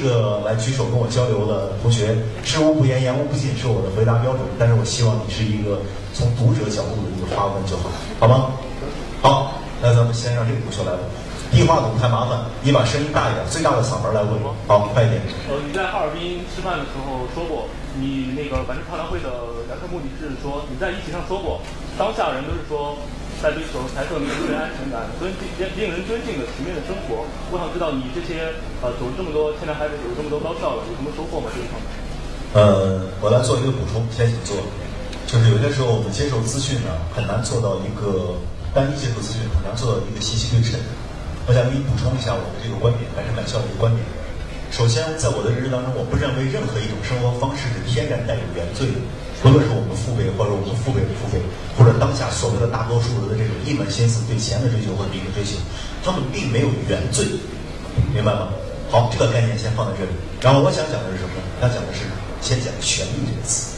一个来举手跟我交流的同学，知无不言，言无不尽是我的回答标准。但是我希望你是一个从读者角度的一个发问就好，好吗？好，那咱们先让这个同学来问。递话筒太麻烦，你把声音大一点，最大的嗓门来问。好，快一点。呃，你在哈尔滨吃饭的时候说过，你那个百世超谈会的聊天目的是说，你在议题上说过，当下人都是说在追求财色名、人安全感、尊令令人尊敬的体面的生活。我想知道你这些呃走了这么多，现在还是有这么多高校了，有什么收获吗？这一方面？呃，我来做一个补充，先请坐。就是有些时候我们接受资讯呢，很难做到一个单一接受资讯，很难做到一个信息对称。我想给你补充一下我的这个观点，百胜百校的一个观点。首先，在我的认知当中，我不认为任何一种生活方式是天然带有原罪的，不论是我们父辈或者我们父辈的父辈，或者当下所谓的大多数人的这种一门心思对钱的追求或者利益追求，他们并没有原罪，明白吗？好，这个概念先放在这里。然后我想讲的是什么呢？想讲的是先讲“权利”这个词。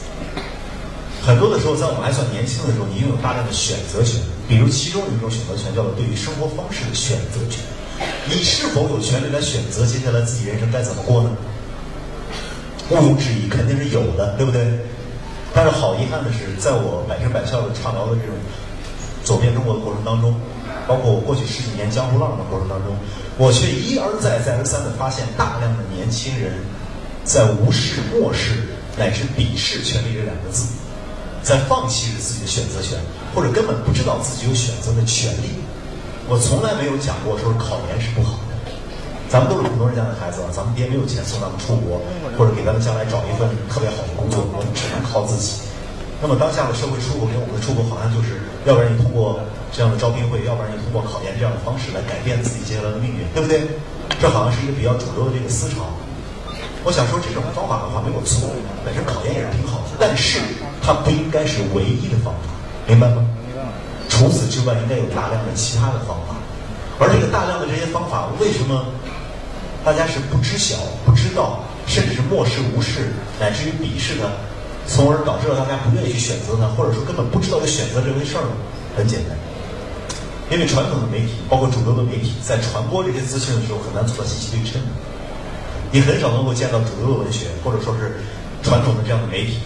很多的时候，在我们还算年轻的时候，你拥有大量的选择权。比如其中有一种选择权叫做对于生活方式的选择权，你是否有权利来选择接下来自己人生该怎么过呢？毋庸置疑，肯定是有的，对不对？但是好遗憾的是，在我百分百笑的畅聊的这种走遍中国的过程当中，包括我过去十几年江湖浪的过程当中，我却一而再、再而三的发现，大量的年轻人在无视、漠视乃至鄙视“权利”这两个字。在放弃着自己的选择权，或者根本不知道自己有选择的权利。我从来没有讲过说考研是不好的。咱们都是普通人家的孩子，咱们爹没有钱送咱们出国，或者给咱们将来找一份特别好的工作，我们只能靠自己。那么当下的社会出国给我们的出国，好像就是要不然你通过这样的招聘会，要不然你通过考研这样的方式来改变自己接下来的命运，对不对？这好像是一个比较主流的这个思潮。我想说，这种方法的话没有错，本身考研也是挺好的，但是它不应该是唯一的方法，明白吗？除此之外，应该有大量的其他的方法。而这个大量的这些方法，为什么大家是不知晓、不知道，甚至是漠视、无视，乃至于鄙视呢，从而导致了大家不愿意去选择呢，或者说根本不知道有选择这回事儿呢？很简单，因为传统的媒体，包括主流的媒体，在传播这些资讯的时候，很难做到信息对称。你很少能够见到主流的文学，或者说是传统的这样的媒体，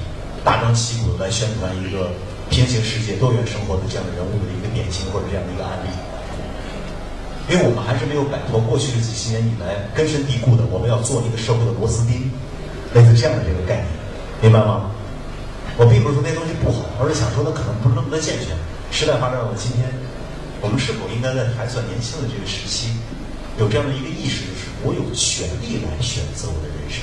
大张旗鼓的来宣传一个平行世界、多元生活的这样的人物的一个典型或者这样的一个案例。因为我们还是没有摆脱过去的几十年以来根深蒂固的，我们要做一个社会的螺丝钉，类似这样的这个概念，明白吗？我并不是说那东西不好，而是想说它可能不是那么的健全。时代发展到今天，我们是否应该在还算年轻的这个时期，有这样的一个意识？就是我有权利来选择我的人生，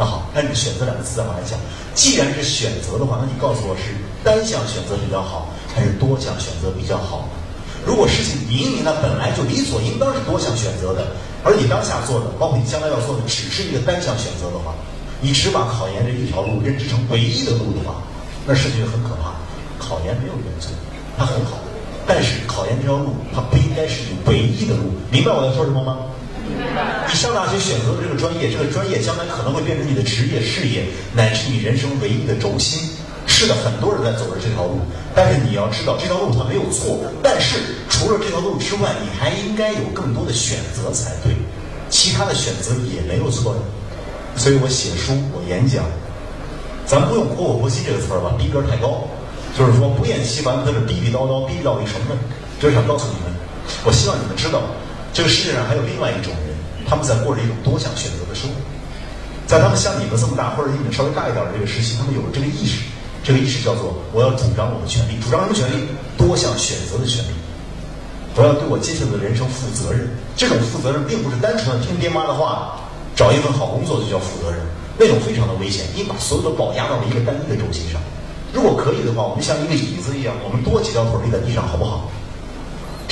那好，按这“选择”两个字往来讲，既然是选择的话，那你告诉我是单向选择比较好，还是多项选择比较好呢？如果事情明明它本来就理所应当是多项选择的，而你当下做的，包括你将来要做的，只是一个单项选择的话，你只把考研这一条路认知成唯一的路的话，那事情就很可怕。考研没有原则，它很好，但是考研这条路它不应该是你唯一的路，明白我在说什么吗？你上大学选择的这个专业，这个专业将来可能会变成你的职业、事业，乃至你人生唯一的轴心。是的，很多人在走着这条路，但是你要知道，这条路它没有错。但是除了这条路之外，你还应该有更多的选择才对。其他的选择也没有错的。所以我写书，我演讲，咱不用“活我活心”这个词儿吧，逼格太高。就是说，不厌其烦，在这逼逼叨叨，逼到一什么呢？就是想告诉你们，我希望你们知道。这个世界上还有另外一种人，他们在过着一种多项选择的生活。在他们像你们这么大，或者你们稍微大一点的这个时期，他们有了这个意识。这个意识叫做：我要主张我的权利，主张什么权利？多项选择的权利。我要对我接下来的人生负责任。这种负责任并不是单纯的听爹妈的话，找一份好工作就叫负责任，那种非常的危险。你把所有的宝压到了一个单一的轴心上。如果可以的话，我们像一个椅子一样，我们多几条腿立在地上，好不好？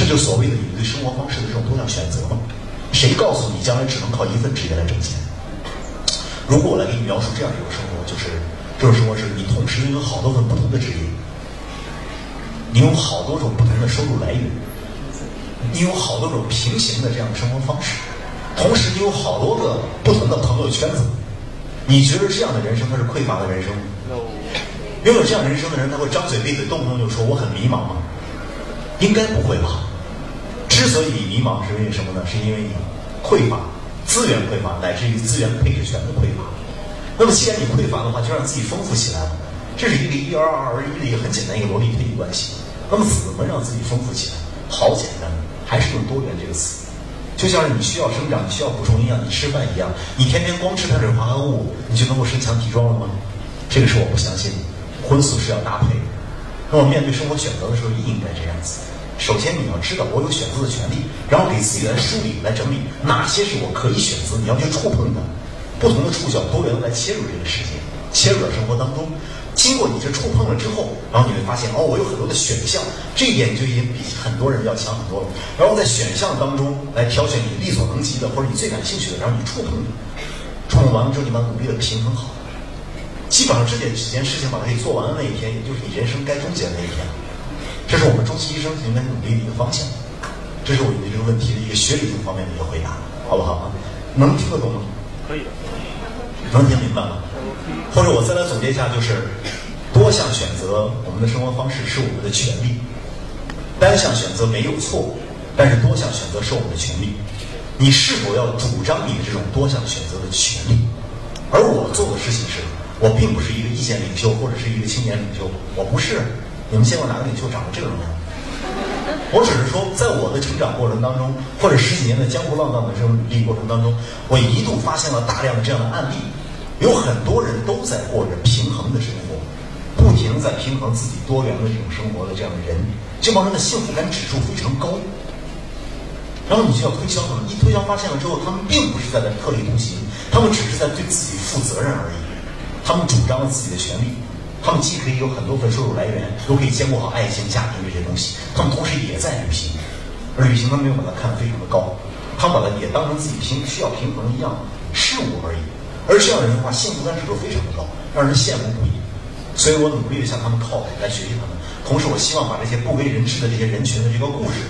这就所谓的你对生活方式的这种多样选择吗？谁告诉你将来只能靠一份职业来挣钱？如果我来给你描述这样一种生活，就是这种生活是你同时拥有好多份不同的职业，你有好多种不同的收入来源，你有好多种平行的这样的生活方式，同时你有好多个不同的朋友圈子。你觉得这样的人生他是匮乏的人生吗？拥有这样人生的人，他会张嘴闭嘴动不动就说我很迷茫吗？应该不会吧。之所以迷茫，是因为什么呢？是因为你匮乏、资源匮乏，乃至于资源配置权的匮乏。那么既然你匮乏的话，就让自己丰富起来。这是一个一二二而一的一个很简单一个逻辑推理关系。那么怎么让自己丰富起来？好简单，还是用多元这个词。就像是你需要生长，你需要补充营养，你吃饭一样，你天天光吃碳水化合物，你就能够身强体壮了吗？这个是我不相信的。荤素是要搭配的。那么面对生活选择的时候，也应该这样子。首先你要知道我有选择的权利，然后给自己来梳理、来整理哪些是我可以选择，你要去触碰的，不同的触角多元的来切入这个世界，切入到生活当中。经过你这触碰了之后，然后你会发现哦，我有很多的选项，这一点就已经比很多人要强很多了。然后在选项当中来挑选你力所能及的或者你最感兴趣的，然后你触碰，触碰完了之后，你把努力的平衡好。基本上这件几件事情把它给做完的那一天，也就是你人生该终结的那一天。这是我们中期医生应该努力的一个方向。这是我对这个问题的一个学理性方面的一个回答，好不好啊？能听得懂吗？可以的。能听明白吗？或者我再来总结一下，就是多项选择我们的生活方式是我们的权利，单项选择没有错，但是多项选择是我们的权利。你是否要主张你的这种多项选择的权利？而我做的事情是，我并不是一个意见领袖或者是一个青年领袖，我不是。你们见过哪个领袖长得这个样？我只是说，在我的成长过程当中，或者十几年的江湖浪荡的这种履历过程当中，我一度发现了大量的这样的案例。有很多人都在过着平衡的生活，不停在平衡自己多元的这种生活的这样的人，这帮人的幸福感指数非常高。然后你就要推销他们，一推销发现了之后，他们并不是在在特立独行，他们只是在对自己负责任而已。他们主张了自己的权利，他们既可以有很多份收入来源，又可以兼顾好爱情、家庭这些东西。他们同时也在旅行，而旅行他们没有把它看得非常的高，他们把它也当成自己平需要平衡一样事物而已。而这样的人的话，幸福感指数非常的高，让人羡慕不已。所以我努力的向他们靠拢，来学习他们。同时，我希望把这些不为人知的这些人群的这个故事，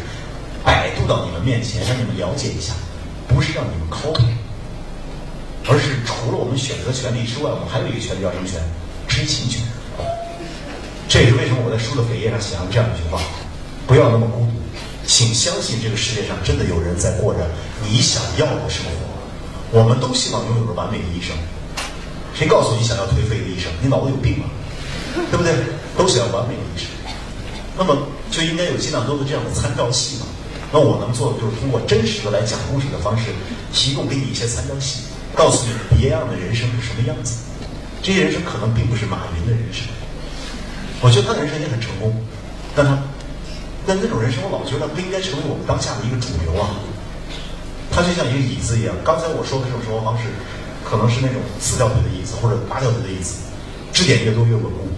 摆渡到你们面前，让你们了解一下。不是让你们 copy，而是除了我们选择权利之外，我们还有一个权利叫什么权？知情权。这也是为什么我在书的扉页上写上这样一句话：不要那么孤独，请相信这个世界上真的有人在过着你想要的生活。我们都希望拥有着完美的一生。谁告诉你想要颓废的一生？你脑子有病吗？对不对？都想要完美的一生。那么就应该有尽量多的这样的参照系嘛。那我能做的就是通过真实的来讲故事的方式，提供给你一些参照系，告诉你别样的人生是什么样子。这些人生可能并不是马云的人生。我觉得他的人生也很成功，但他但那种人生，我老觉得不应该成为我们当下的一个主流啊。他就像一个椅子一样，刚才我说的这种生活方式，可能是那种四条腿的椅子或者八条腿的椅子，支点越多越稳固。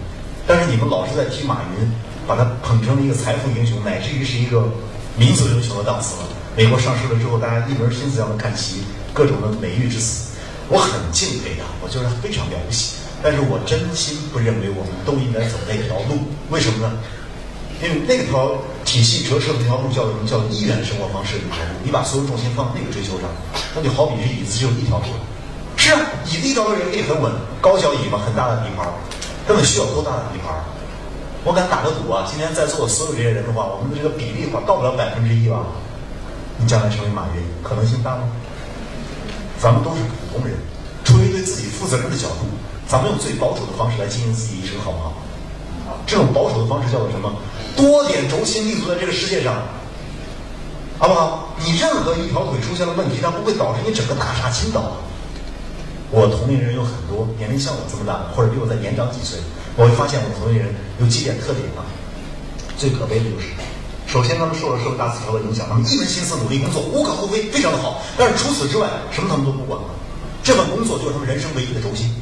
但是你们老是在提马云，把他捧成了一个财富英雄，乃至于是一个民族英雄的档次了。美国上市了之后，大家一门心思要看齐，各种的美誉之词，我很敬佩他，我觉得他非常了不起。但是我真心不认为我们都应该走那条路，为什么呢？因为那条体系折射的那条路叫什么？叫一元生活方式的条路。你把所有重心放在那个追求上，那就好比是椅子只有一条腿。是啊，椅子一条腿也可以很稳，高脚椅嘛，很大的底盘，根本需要多大的底盘？我敢打个赌啊，今天在座的所有这些人的话，我们的这个比例的话，到不了百分之一吧？你将来成为马云，可能性大吗？咱们都是普通人，出于对自己负责任的角度，咱们用最保守的方式来经营自己一生，好不好？这种保守的方式叫做什么？多点轴心立足在这个世界上，好不好？你任何一条腿出现了问题，它不会导致你整个大厦倾倒。我同龄人有很多年龄像我这么大，或者比我再年长几岁，我会发现我同龄人有几点特点啊。最可悲的就是，首先他们受了社会大词条的影响，他们一门心思努力工作，无可厚非，非常的好。但是除此之外，什么他们都不管了。这份工作就是他们人生唯一的轴心。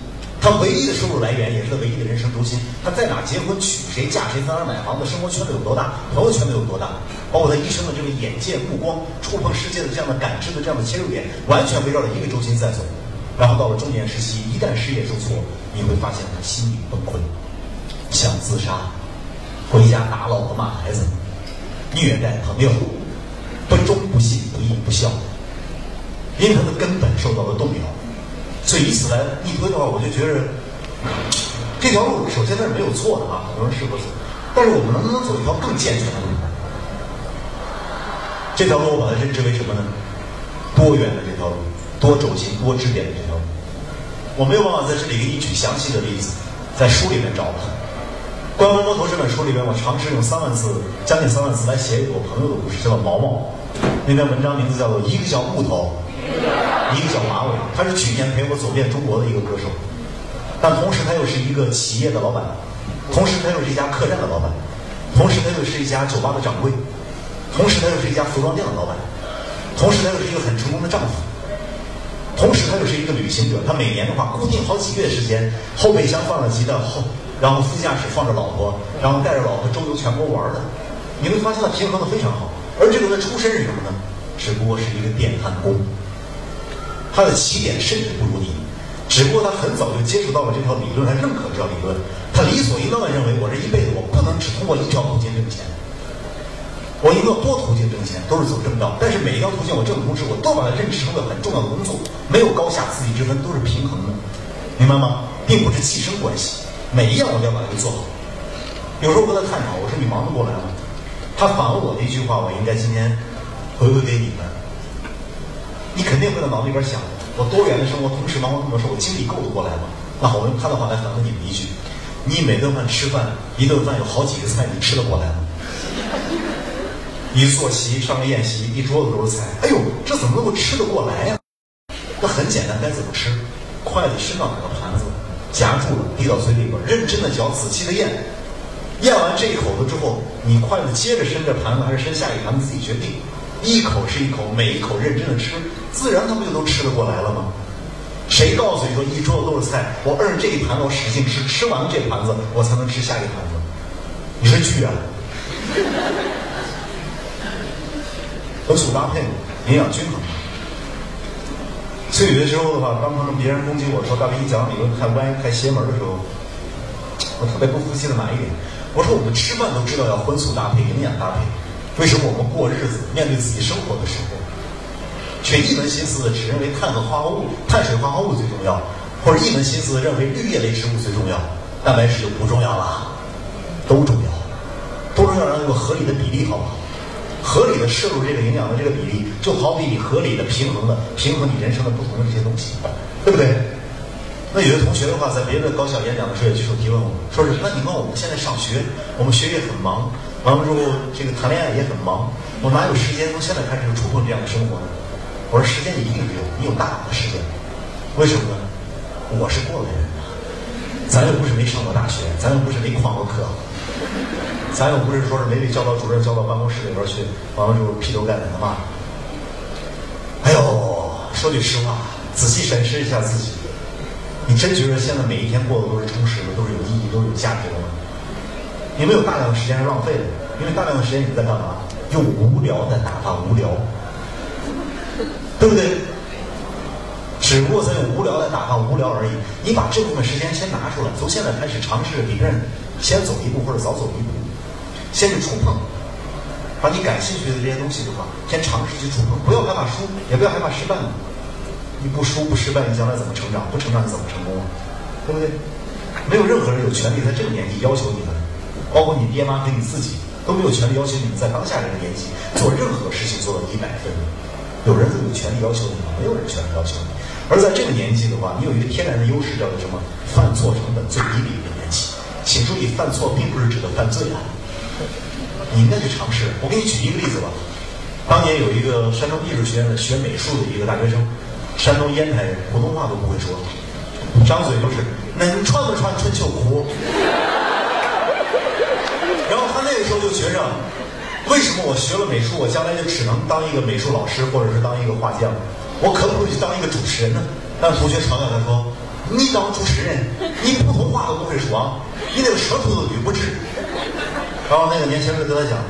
他唯一的收入来源，也是他唯一的人生中心。他在哪结婚、娶谁、嫁谁、在哪买房子，生活圈子有多大，朋友圈子有多大，包括他一生的这个眼界、目光、触碰世界的这样的感知的这样的切入点，完全围绕着一个中心在走。然后到了中年时期，一旦事业受挫，你会发现他心理崩溃，想自杀，回家打老婆骂孩子，虐待朋友，不忠不信不义不孝，因为他的根本受到了动摇。所以以此来一推的话，我就觉得这条路首先它是没有错的啊，很多人试过走，但是我们能不能走一条更健全的路？这条路我把它认知为什么呢？多元的这条路，多轴心、多支点的这条路。我没有办法在这里给你举详细的例子，在书里面找的。《关门摸头》这本书里边，我尝试用三万字，将近三万字来写一个我朋友的故事，叫毛毛。那篇文章名字叫做《一个叫木头，一个叫马尾》。他是去年陪我走遍中国的一个歌手，但同时他又是一个企业的老板，同时他又是一家客栈的老板，同时他又是一家酒吧的掌柜，同时他又是一家服装店的老板，同时他又是一个很成功的丈夫，同时他又是一个旅行者。他每年的话，固定好几个月时间，后备箱放了鸡蛋后。然后副驾驶放着老婆，然后带着老婆周游全国玩的，你会发现他平衡的非常好。而这个人出身是什么呢？只不过是一个电焊工，他的起点甚至不如你，只不过他很早就接触到了这套理论，他认可这套理论，他理所应当的认为我这一辈子我不能只通过一条途径挣钱，我一定要多途径挣钱，都是走正道。但是每一条途径我挣的同时，我都把它认识成了很重要的工作，没有高下次第之分，都是平衡的，明白吗？并不是寄生关系。每一样我都要把它给做好。有时候跟他探讨，我说你忙得过来吗？他反问我的一句话，我应该今天回馈给你们。你肯定会在脑子里边想，我多元的生活，同时忙活这么多事，我精力够得过来吗？那，我用他的话来反问你们一句：你每顿饭吃饭，一顿饭有好几个菜，你吃得过来吗？一坐席上个宴席，一桌子都是菜，哎呦，这怎么能够吃得过来呀？那很简单，该怎么吃？筷子伸到哪个盘子？夹住了，递到嘴里边，认真的嚼，仔细的咽。咽完这一口子之后，你筷子接着伸着盘子，还是伸下一盘子，自己决定。一口是一口，每一口认真的吃，自然他不就都吃得过来了吗？谁告诉你说一桌子都是菜，我摁这一盘子，我使劲吃，吃完了这盘子，我才能吃下一盘子？你是巨啊！荤素搭配，营养均衡。所以有的时候的话，当他们别人攻击我说大兵你讲理论太歪太邪门的时候，我特别不服气的埋怨？我说我们吃饭都知道要荤素搭配、营养搭配，为什么我们过日子、面对自己生活的时候，却一门心思只认为碳和化合物、碳水化合物最重要，或者一门心思认为绿叶类植物最重要，蛋白质就不重要了？都重要，都重要，让有个合理的比例，好不好？合理的摄入这个营养的这个比例，就好比你合理的平衡的平衡你人生的不同的这些东西，对不对？那有的同学的话，在别的高校演讲的时候也举手提问我，说是那你问我们现在上学，我们学业很忙，完了之后这个谈恋爱也很忙，我哪有时间从现在开始就触碰这样的生活呢？我说时间你一定有，你有大把的时间，为什么呢？我是过来人，咱又不是没上过大学，咱又不是没旷过课。咱又不是说是没被教导主任叫到办公室里边去，完了之后劈头盖脸的骂。哎呦，说句实话，仔细审视一下自己，你真觉得现在每一天过的都是充实的，都是有意义、都是有价值的吗？你没有大量的时间是浪费的，因为大量的时间你在干嘛？用无聊在打发无聊，对不对？只不过在用无聊在打发无聊而已。你把这部分时间先拿出来，从现在开始尝试比别人先走一步或者早走一步。先去触碰，把你感兴趣的这些东西的话，先尝试去触碰，不要害怕输，也不要害怕失败。你不输不失败，你将来怎么成长？不成长你怎么成功啊？对不对？没有任何人有权利在这个年纪要求你们，包括你爹妈跟你自己都没有权利要求你们在当下这个年纪做任何事情做到一百分。有人有权利要求你吗？没有人权利要求你。而在这个年纪的话，你有一个天然的优势，叫做什么？犯错成本最低的一个年纪。请注意，犯错并不是指的犯罪啊。你应该去尝试。我给你举一个例子吧。当年有一个山东艺术学院的学美术的一个大学生，山东烟台人，普通话都不会说，张嘴就是能穿不穿春秋裤。那个时候就觉着，为什么我学了美术，我将来就只能当一个美术老师，或者是当一个画匠？我可不可以当一个主持人呢？但同学嘲笑他说：“你当主持人，你普通话都不会说，你那个舌头都捋不直。”然后那个年轻人跟他讲：“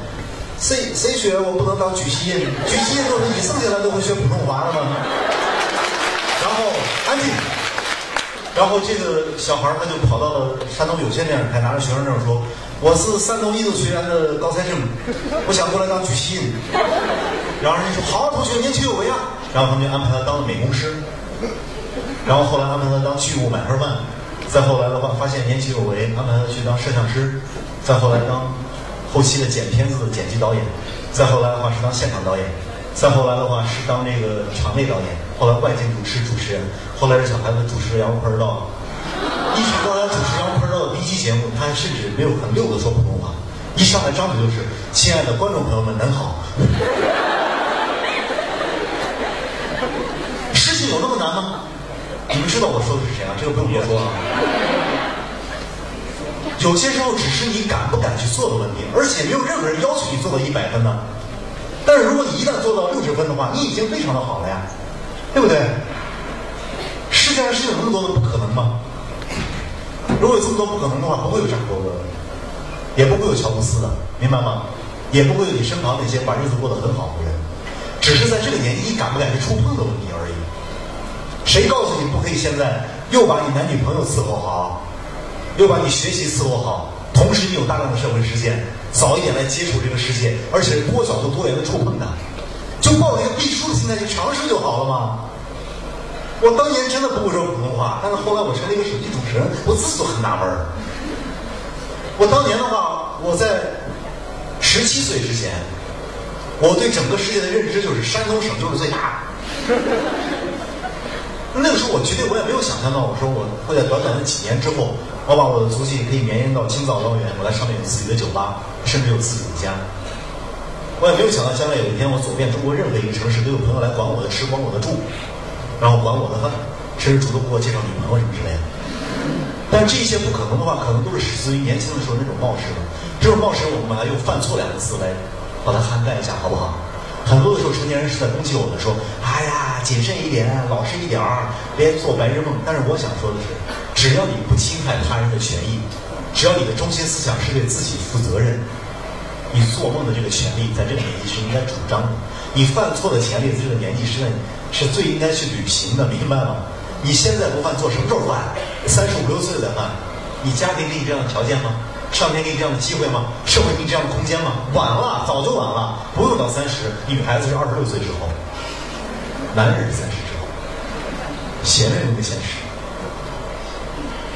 谁谁学我不能当举旗人？举旗人都是一生下来都会学普通话了吗？”然后安静。然后这个小孩他就跑到了山东有线电视台，拿着学生证说：“我是山东艺术学院的高材生，我想过来当举旗人。”然后人家说：“好，同学年轻有为啊！”然后他们就安排他当了美工师，然后后来安排他当剧务买盒饭，再后来的话发现年轻有为，安排他去当摄像师，再后来当。后期的剪片子的剪辑导演，再后来的话是当现场导演，再后来的话是当那个场内导演，后来外景主持主持人，后来是小孩子主持杨盆道。一直到他主持杨盆道的第一期节目，他甚至没有很溜的说普通话，一上来张嘴就是“亲爱的观众朋友们，您好”。事情有那么难吗？你们知道我说的是谁啊？这个不用多说啊。有些时候只是你敢不敢去做的问题，而且没有任何人要求你做到一百分呢。但是如果你一旦做到六十分的话，你已经非常的好了呀，对不对？世界上是有那么多的不可能吗？如果有这么多不可能的话，不会有扎克伯格，也不会有乔布斯的，明白吗？也不会有你身旁那些把日子过得很好的人，只是在这个年纪你敢不敢去触碰的问题而已。谁告诉你不可以现在又把你男女朋友伺候好，又把你学习伺候好，同时你有大量的社会实践，早一点来接触这个世界，而且多角度多元的触碰它，就抱着一个必输的心态去尝试就好了嘛。我当年真的不会说普通话，但是后来我成了一个手机主持人，我自己都很纳闷儿。我当年的话，我在十七岁之前，我对整个世界的认知就是山东省就是最大的那个时候我绝对我也没有想象到，我说我会在短短的几年之后，我把我的足迹可以绵延到青藏高原，我在上面有自己的酒吧，甚至有自己的家。我也没有想到将来有一天我走遍中国任何一个城市，都有朋友来管我的吃，管我的住。然后管我的喝，甚至主动给我介绍女朋友什么之类的。但这些不可能的话，可能都是始自于年轻的时候那种冒失。这种冒失，我们把它用“犯错”两个字来把它涵盖一下，好不好？很多的时候，成年人是在攻击我们，说：“哎呀，谨慎一点，老实一点儿，别做白日梦。”但是我想说的是，只要你不侵害他人的权益，只要你的中心思想是对自己负责任，你做梦的这个权利在这个年纪是应该主张的。你犯错的权利在这个年纪是是最应该去履行的，明白吗？你现在不犯错，什么时候犯？三十五六岁再犯？你家庭给你这样的条件吗？上天给你这样的机会吗？社会给你这样的空间吗？晚了，早就晚了，不用到三十，女孩子是二十六岁之后，男人是三十之后，写那么个现实。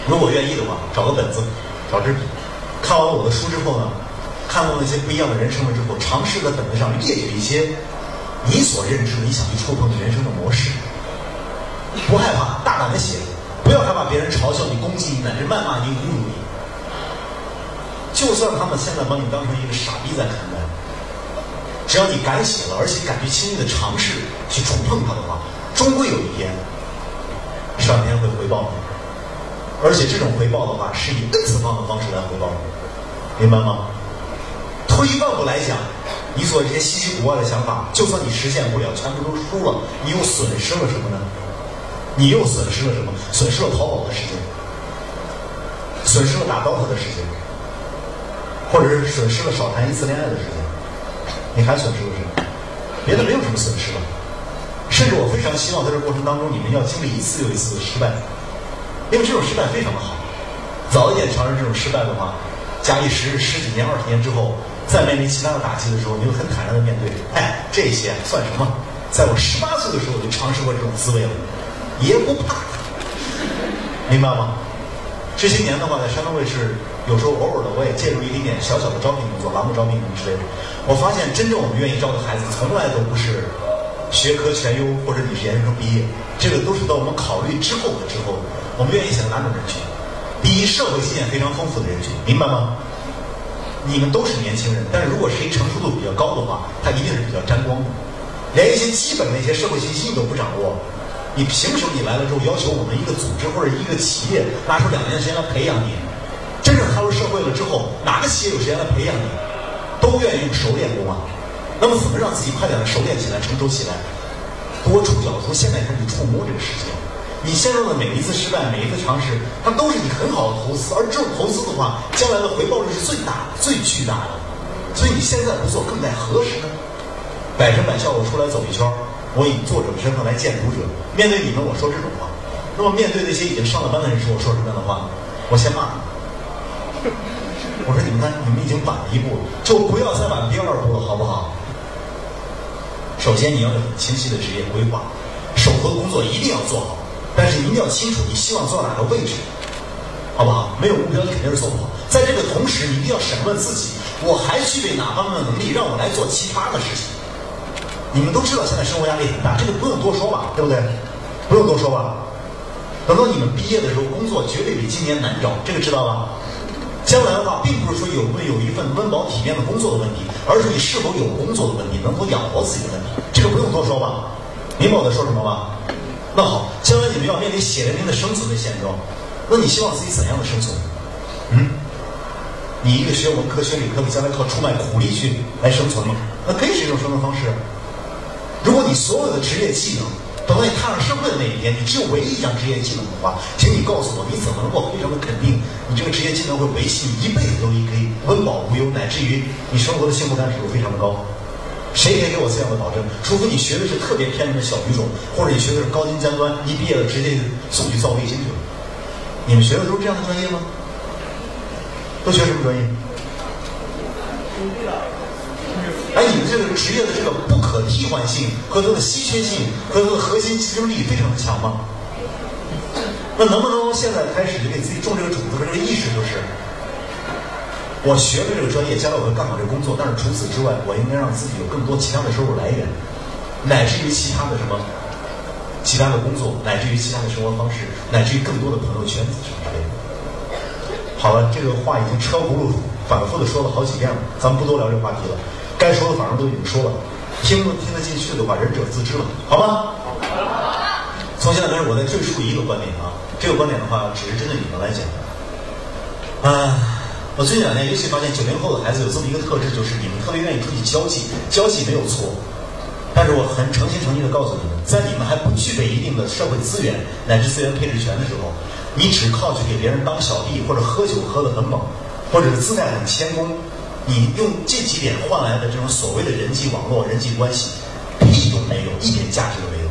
如果愿意的话，找个本子，找支笔，看完了我的书之后呢，看到那些不一样的人生了之后，尝试在本子上列举一些。你所认知的，你想去触碰的人生的模式，不害怕，大胆的写，不要害怕别人嘲笑你、攻击你，乃至谩骂你、侮辱你。就算他们现在把你当成一个傻逼在看待，只要你敢写了，而且敢去轻易的尝试去触碰它的话，终归有一天，上天会回报你。而且这种回报的话，是以 N 次方的方式来回报你，明白吗？退一万步来讲。你所这些稀奇古怪的想法，就算你实现不了，全部都输了，你又损失了什么呢？你又损失了什么？损失了淘宝的时间，损失了打 DOTA 的时间，或者是损失了少谈一次恋爱的时间，你还损失了什么？别的没有什么损失了。甚至我非常希望在这过程当中，你们要经历一次又一次的失败，因为这种失败非常的好。早一点尝试这种失败的话，假以时日，十几年、二十年之后。在面临其他的打击的时候，你会很坦然的面对。哎，这些算什么？在我十八岁的时候我就尝试过这种滋味了，也不怕。明白吗？这些年的话，在山东卫视，有时候偶尔的我也介入一点点小小的招聘工作，栏目招聘什么之类的。我发现，真正我们愿意招的孩子，从来都不是学科全优或者你是研究生毕业，这个都是到我们考虑之后的之后，我们愿意选哪种人群？第一，社会经验非常丰富的人群，明白吗？你们都是年轻人，但是如果谁成熟度比较高的话，他一定是比较沾光的。连一些基本的一些社会信息你都不掌握，你凭什么你来了之后要求我们一个组织或者一个企业拿出两年时间来培养你？真正踏入社会了之后，哪个企业有时间来培养你？都愿意用熟练工啊。那么怎么让自己快点的熟练起来、成熟起来？多触角，从现在开始触摸这个世界。你陷入的每一次失败，每一次尝试，它都是你很好的投资，而这种投资的话，将来的回报率是最大、最巨大的。所以你现在不做，更待何时呢？百分百效果出来走一圈，我以作者的身份来见读者，面对你们我说这种话。那么面对那些已经上了班的人时，我说什么样的话？我先骂。我说你们看，你们已经晚了一步了，就不要再晚第二步了，好不好？首先你要有清晰的职业规划，手头的工作一定要做好。但是一定要清楚，你希望做哪个位置，好不好？没有目标，你肯定是做不好。在这个同时，你一定要审问自己：我还具备哪方面的能力，让我来做其他的事情？你们都知道现在生活压力很大，这个不用多说吧，对不对？不用多说吧。等到你们毕业的时候，工作绝对比今年难找，这个知道吧？将来的话，并不是说有没有一份温饱体面的工作的问题，而是你是否有工作的问题，能否养活自己的问题。这个不用多说吧？明白我在说什么吧？那好，将来你们要面临血淋淋的生存的现状，那你希望自己怎样的生存？嗯？你一个学文科学理科的，将来靠出卖苦力去来生存吗？那可以是一种生存方式。如果你所有的职业技能，等到你踏上社会的那一天，你只有唯一一项职业技能的话，请你告诉我，你怎么能够非常的肯定，你这个职业技能会维系你一辈子都可以温饱无忧，乃至于你生活的幸福感指数非常的高？谁可以给我这样的保证？除非你学的是特别偏门的小语种，或者你学的是高精尖端，一毕业了直接送去造卫星去了。你们学的都是这样的专业吗？都学什么专业？哎，你们这个职业的这个不可替换性和它的稀缺性和它的核心竞争力非常的强吗？那能不能现在开始就给自己种这个种子的这个意识，就是我学了这个专业，将来我会干好这个工作，但是除此之外，我应该让自己有更多其他的收入来源，乃至于其他的什么，其他的工作，乃至于其他的生活方式，乃至于更多的朋友圈子什么之类的。好了，这个话已经车轱辘反复的说了好几遍了，咱们不多聊这话题了。该说的反正都已经说了，听不听得进去的话，仁者自知了，好吗？从现在开始，我再赘述一个观点啊，这个观点的话，只是针对你们来讲。啊，我最近两年尤其发现，九零后的孩子有这么一个特质，就是你们特别愿意出去交际，交际没有错，但是我很诚心诚意的告诉你们，在你们还不具备一定的社会资源乃至资源配置权的时候，你只靠去给别人当小弟，或者喝酒喝得很猛，或者是姿态很谦恭。你用这几点换来的这种所谓的人际网络、人际关系，屁都没有，一点价值都没有。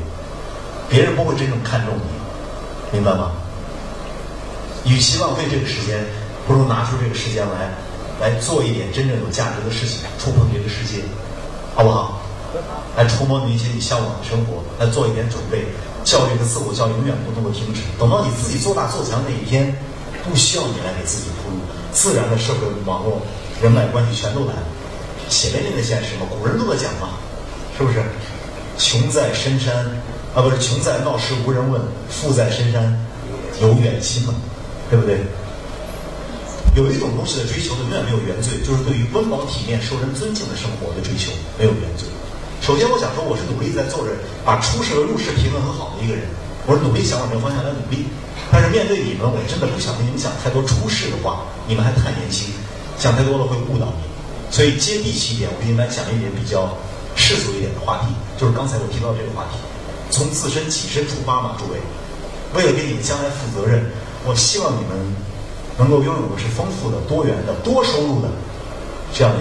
别人不会真正看重你，明白吗？与其浪费这个时间，不如拿出这个时间来，来做一点真正有价值的事情，触碰这个世界，好不好？来触摸那些你向往的生活，来做一点准备。教育和自我教育永远不能够停止，等到你自己做大做强那一天，不需要你来给自己铺路，自然的社会网络。人脉关系全都来了，血淋淋的现实嘛，古人都在讲嘛，是不是？穷在深山啊，不是穷在闹市无人问，富在深山有远亲嘛，对不对？有一种东西的追求永远没有原罪，就是对于温饱体面、受人尊敬的生活的追求没有原罪。首先，我想说，我是努力在做着把出世和入世平衡很好的一个人，我是努力想往这个方向来努力。但是面对你们，我真的不想跟你们讲太多出世的话，你们还太年轻。讲太多了会误导你，所以接地气一点，我给你们讲一点比较世俗一点的话题，就是刚才我提到这个话题，从自身起身出发嘛，诸位，为了给你们将来负责任，我希望你们能够拥有的是丰富的、多元的、多收入的这样的一个